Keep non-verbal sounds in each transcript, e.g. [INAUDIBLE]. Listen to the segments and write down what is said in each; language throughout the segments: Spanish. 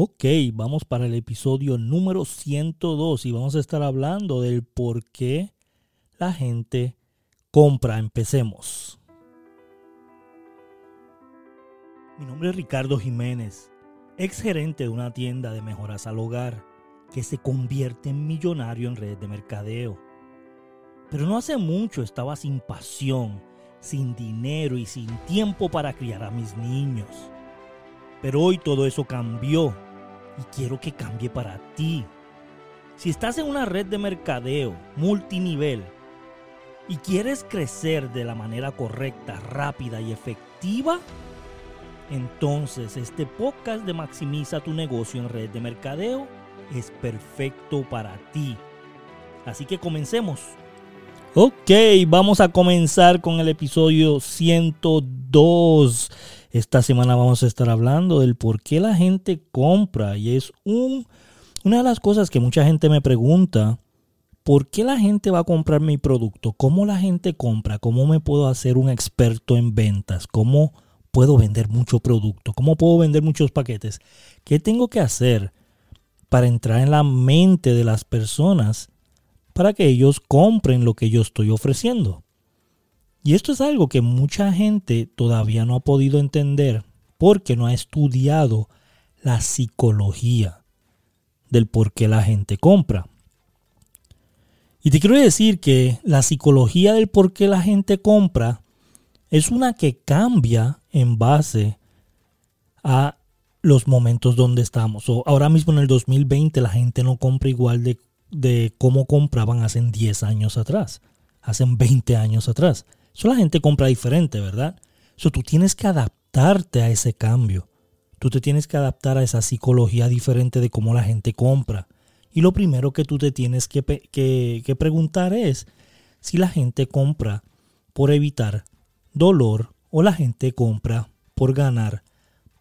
Ok, vamos para el episodio número 102 y vamos a estar hablando del por qué la gente compra. Empecemos. Mi nombre es Ricardo Jiménez, ex gerente de una tienda de mejoras al hogar que se convierte en millonario en redes de mercadeo. Pero no hace mucho estaba sin pasión, sin dinero y sin tiempo para criar a mis niños. Pero hoy todo eso cambió y quiero que cambie para ti. Si estás en una red de mercadeo multinivel y quieres crecer de la manera correcta, rápida y efectiva, entonces este podcast de Maximiza tu negocio en red de mercadeo es perfecto para ti. Así que comencemos. Ok, vamos a comenzar con el episodio 102. Esta semana vamos a estar hablando del por qué la gente compra y es un, una de las cosas que mucha gente me pregunta. ¿Por qué la gente va a comprar mi producto? ¿Cómo la gente compra? ¿Cómo me puedo hacer un experto en ventas? ¿Cómo puedo vender mucho producto? ¿Cómo puedo vender muchos paquetes? ¿Qué tengo que hacer para entrar en la mente de las personas para que ellos compren lo que yo estoy ofreciendo? Y esto es algo que mucha gente todavía no ha podido entender porque no ha estudiado la psicología del por qué la gente compra. Y te quiero decir que la psicología del por qué la gente compra es una que cambia en base a los momentos donde estamos. Ahora mismo en el 2020 la gente no compra igual de, de cómo compraban hace 10 años atrás, hace 20 años atrás. Eso la gente compra diferente, ¿verdad? Eso tú tienes que adaptarte a ese cambio. Tú te tienes que adaptar a esa psicología diferente de cómo la gente compra. Y lo primero que tú te tienes que, que preguntar es si la gente compra por evitar dolor o la gente compra por ganar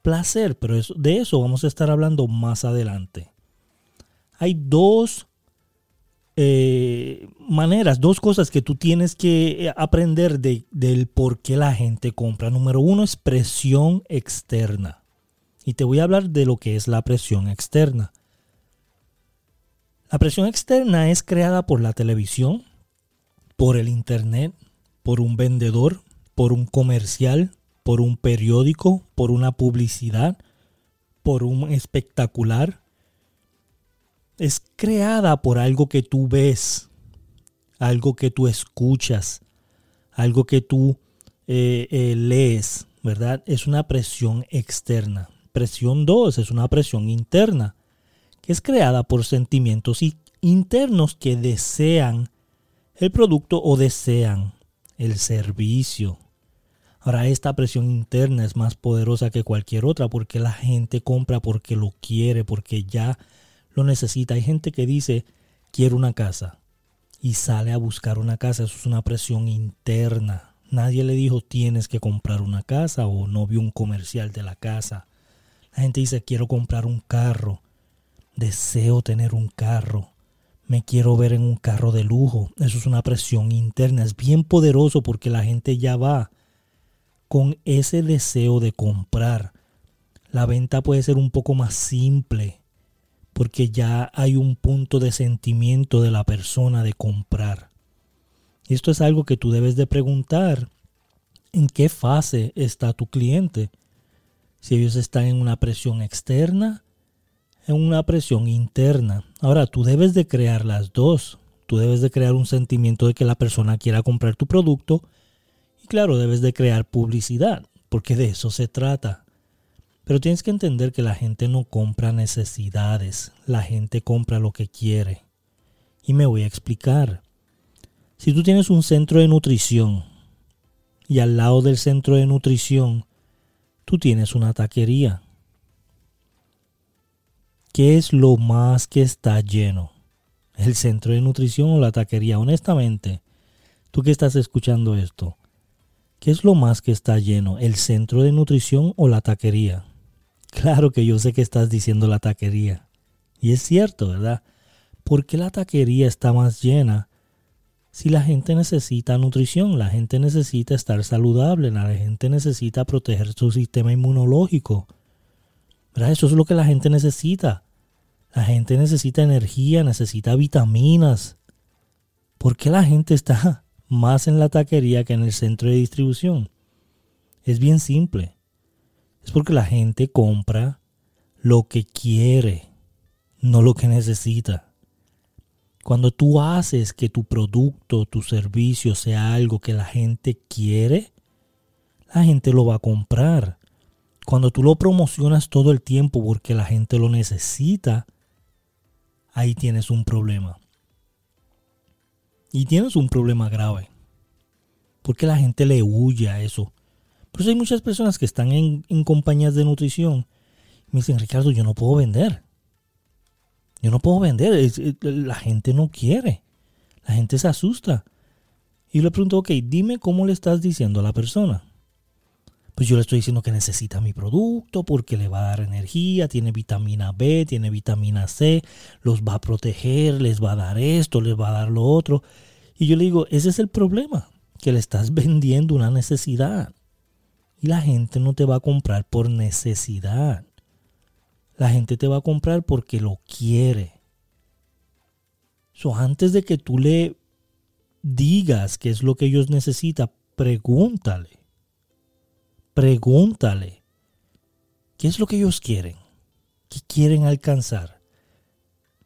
placer. Pero de eso vamos a estar hablando más adelante. Hay dos eh, maneras, dos cosas que tú tienes que eh, aprender de, del por qué la gente compra. Número uno es presión externa. Y te voy a hablar de lo que es la presión externa. La presión externa es creada por la televisión, por el internet, por un vendedor, por un comercial, por un periódico, por una publicidad, por un espectacular, es creada por algo que tú ves, algo que tú escuchas, algo que tú eh, eh, lees, ¿verdad? Es una presión externa. Presión 2 es una presión interna, que es creada por sentimientos internos que desean el producto o desean el servicio. Ahora, esta presión interna es más poderosa que cualquier otra porque la gente compra porque lo quiere, porque ya lo necesita. Hay gente que dice, quiero una casa y sale a buscar una casa. Eso es una presión interna. Nadie le dijo, tienes que comprar una casa o no vio un comercial de la casa. La gente dice, quiero comprar un carro. Deseo tener un carro. Me quiero ver en un carro de lujo. Eso es una presión interna. Es bien poderoso porque la gente ya va con ese deseo de comprar. La venta puede ser un poco más simple porque ya hay un punto de sentimiento de la persona de comprar. Esto es algo que tú debes de preguntar en qué fase está tu cliente. Si ellos están en una presión externa, en una presión interna. Ahora, tú debes de crear las dos. Tú debes de crear un sentimiento de que la persona quiera comprar tu producto y claro, debes de crear publicidad, porque de eso se trata. Pero tienes que entender que la gente no compra necesidades, la gente compra lo que quiere. Y me voy a explicar. Si tú tienes un centro de nutrición y al lado del centro de nutrición tú tienes una taquería, ¿qué es lo más que está lleno? ¿El centro de nutrición o la taquería? Honestamente, tú que estás escuchando esto, ¿qué es lo más que está lleno? ¿El centro de nutrición o la taquería? Claro que yo sé que estás diciendo la taquería. Y es cierto, ¿verdad? ¿Por qué la taquería está más llena si la gente necesita nutrición? La gente necesita estar saludable, la gente necesita proteger su sistema inmunológico. Eso es lo que la gente necesita. La gente necesita energía, necesita vitaminas. ¿Por qué la gente está [LAUGHS] más en la taquería que en el centro de distribución? Es bien simple. Es porque la gente compra lo que quiere, no lo que necesita. Cuando tú haces que tu producto, tu servicio sea algo que la gente quiere, la gente lo va a comprar. Cuando tú lo promocionas todo el tiempo porque la gente lo necesita, ahí tienes un problema. Y tienes un problema grave. Porque la gente le huye a eso. Por eso hay muchas personas que están en, compañías de nutrición. Me dicen, Ricardo, yo no puedo vender. Yo no puedo vender. la gente no quiere. La gente se asusta. Y le pregunto, ok, dime cómo le estás diciendo a la persona pues yo le estoy diciendo que necesita mi producto porque le va a dar energía, tiene vitamina B, tiene vitamina C, los va a proteger, les va a dar esto, les va a dar lo otro. Y yo le digo, ese es el problema, que le estás [LAUGHS] vendiendo una necesidad. Y la gente no te va a comprar por necesidad. La gente te va a comprar porque lo quiere. So, antes de que tú le digas qué es lo que ellos necesitan, pregúntale pregúntale, ¿qué es lo que ellos quieren? ¿Qué quieren alcanzar?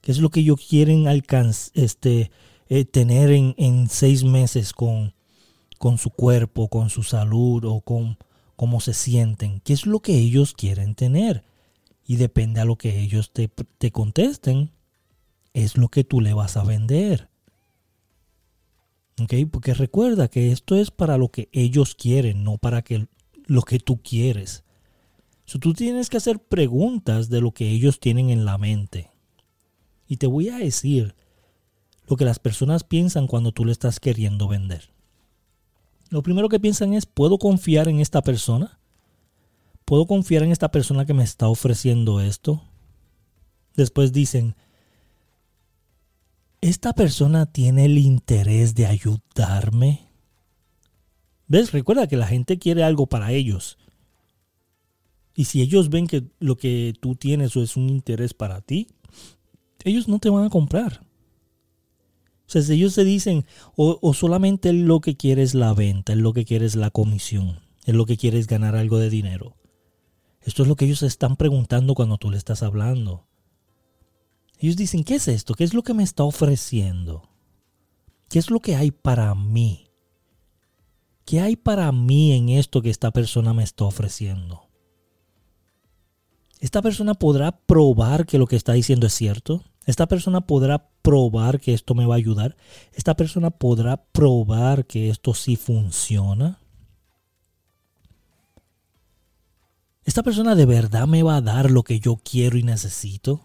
¿Qué es lo que ellos quieren este, eh, tener en, seis meses con, con su cuerpo, con su salud o con cómo se sienten? ¿Qué es lo que ellos quieren tener? Y depende a lo que ellos te, te contesten, es lo que tú le vas a vender. ¿Ok? Porque recuerda que esto es para lo que ellos quieren, no para que lo que tú quieres. Tú tienes que hacer preguntas de lo que ellos tienen en la mente. Y te voy a decir lo que las personas piensan cuando tú le estás queriendo vender. Lo primero que piensan es, ¿puedo confiar en esta persona? ¿Puedo confiar en esta persona que me está ofreciendo esto? Después dicen, ¿esta persona tiene el interés de ayudarme? ¿Ves? Recuerda que la gente quiere algo para ellos. Y si ellos ven que lo que tú tienes es un interés para ti, ellos no te van a comprar. O sea, si ellos te dicen, o, solamente lo que quiere es la venta, es lo que quiere es la comisión, es lo que quiere es ganar algo de dinero. Esto es lo que ellos están preguntando cuando tú le estás hablando. Ellos dicen, ¿qué es esto? ¿Qué es lo que me está ofreciendo? ¿Qué es lo que hay para mí? ¿Qué hay para mí en esto que esta persona me está ofreciendo? ¿Esta persona podrá probar que lo que está diciendo es cierto? ¿Esta persona podrá probar que esto me va a ayudar? ¿Esta persona podrá probar que esto sí funciona? ¿Esta persona de verdad me va a dar lo que yo quiero y necesito?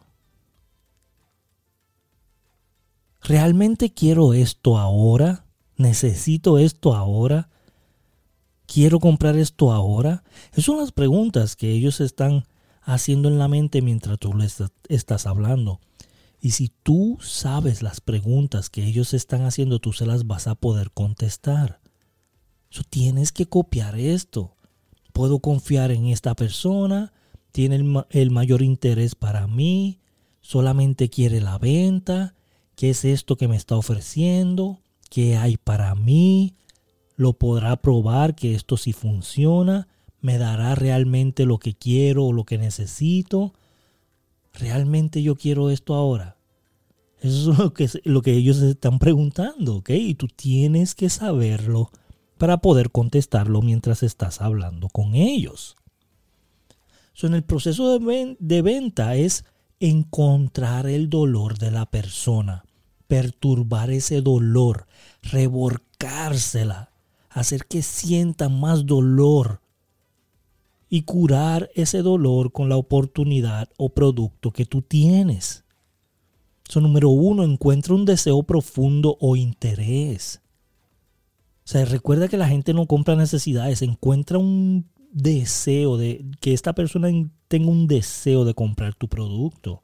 ¿Realmente quiero esto ahora? ¿Necesito esto ahora? ¿Quiero comprar esto ahora? Esas son las preguntas que ellos están haciendo en la mente mientras tú les estás hablando. Y si tú sabes las preguntas que ellos están haciendo, tú se las vas a poder contestar. Tienes que copiar esto. Puedo confiar en esta persona, tiene el, el mayor interés para mí, solamente quiere la venta, qué es esto que me está ofreciendo, qué hay para mí, lo podrá probar que esto sí funciona, me dará realmente lo que quiero o lo que necesito. ¿Realmente yo quiero esto ahora? Eso es lo que, lo que ellos están preguntando, ¿ok? Y tú tienes que saberlo para poder contestarlo mientras estás hablando con ellos. So, en el proceso de, de venta es encontrar el dolor de la persona, perturbar ese dolor, reborcársela hacer que sienta más dolor y curar ese dolor con la oportunidad o producto que tú tienes. So, número uno, encuentra un deseo profundo o interés. O sea, recuerda que la gente no compra necesidades, encuentra un deseo de que esta persona tenga un deseo de comprar tu producto.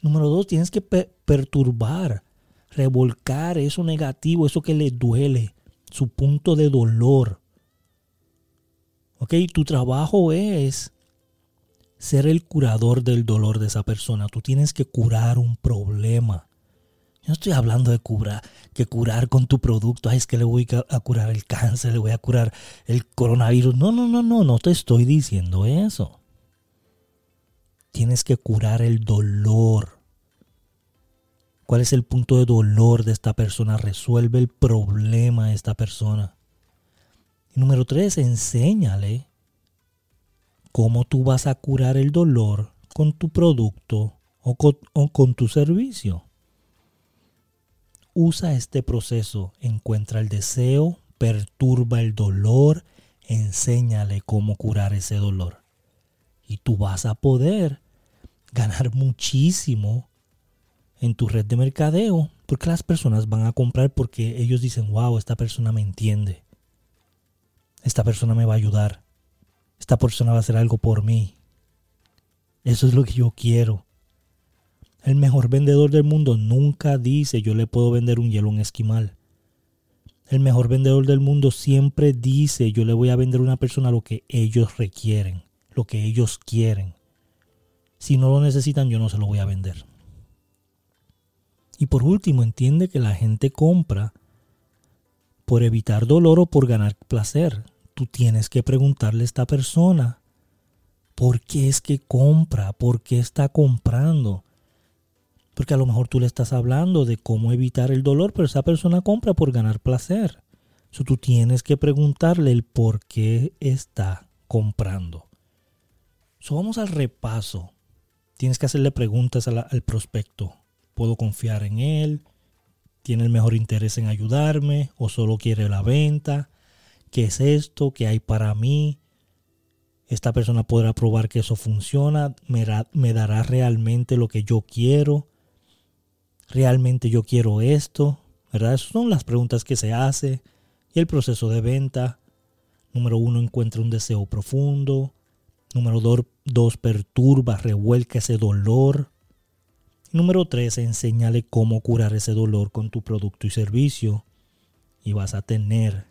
Número dos, tienes que perturbar, revolcar eso negativo, eso que le duele, su punto de dolor. ¿Ok? Tu trabajo es ser el curador del dolor de esa persona. Tú tienes que curar un problema. Yo no estoy hablando de curar, que curar con tu producto. Ay, es que le voy a curar el cáncer, le voy a curar el coronavirus. No, no, no, no, no te estoy diciendo eso. Tienes que curar el dolor. ¿Cuál es el punto de dolor de esta persona? Resuelve el problema de esta persona. Y número tres, enséñale cómo tú vas a curar el dolor con tu producto o con, tu servicio. Usa este proceso, encuentra el deseo, perturba el dolor, enséñale cómo curar ese dolor. Y tú vas a poder ganar muchísimo en tu red de mercadeo porque las personas van a comprar porque ellos dicen, wow, esta persona me entiende. Esta persona me va a ayudar esta persona va a hacer algo por mí. Eso es lo que yo quiero. El mejor vendedor del mundo nunca dice yo le puedo vender un hielo a un esquimal. El mejor vendedor del mundo siempre dice yo le voy a vender a una persona lo que ellos requieren, lo que ellos quieren. Si no lo necesitan yo no se lo voy a vender. Y por último, entiende que la gente compra por evitar dolor o por ganar placer tú tienes que preguntarle a esta persona, ¿por qué es que compra? ¿Por qué está comprando? Porque a lo mejor tú le estás hablando de cómo evitar el dolor, pero esa persona compra por ganar placer. So, tú tienes que preguntarle el por qué está comprando. Vamos al repaso. Tienes que hacerle preguntas al prospecto. ¿Puedo confiar en él? ¿Tiene el mejor interés en ayudarme? ¿O solo quiere la venta? ¿Qué es esto? ¿Qué hay para mí? Esta persona podrá probar que eso funciona, me, dará realmente lo que yo quiero. Realmente yo quiero esto, ¿verdad? Esas son las preguntas que se hace. Y el proceso de venta. Número uno, encuentra un deseo profundo. Número dos, perturba, revuelca ese dolor. Número tres, enséñale cómo curar ese dolor con tu producto y servicio. Y vas a tener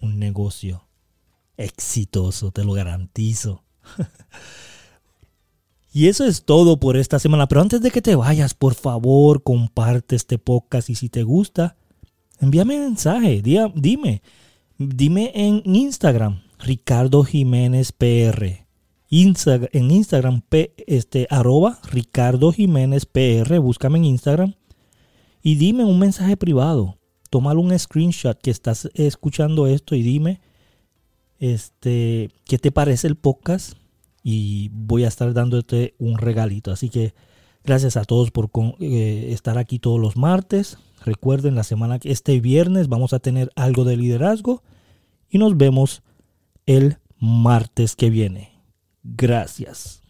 un negocio exitoso, te lo garantizo. [LAUGHS] y eso es todo por esta semana. Pero antes de que te vayas, por favor, comparte este podcast y si te gusta, envíame mensaje, dime, dime en Instagram, Ricardo Jiménez PR. En Instagram, este, arroba Ricardo Jiménez PR, búscame en Instagram y dime un mensaje privado tómalo un screenshot que estás escuchando esto y dime este, qué te parece el podcast y voy a estar dándote un regalito. Así que gracias a todos por eh, estar aquí todos los martes. Recuerden, la semana que este viernes vamos a tener algo de liderazgo y nos vemos el martes que viene. Gracias.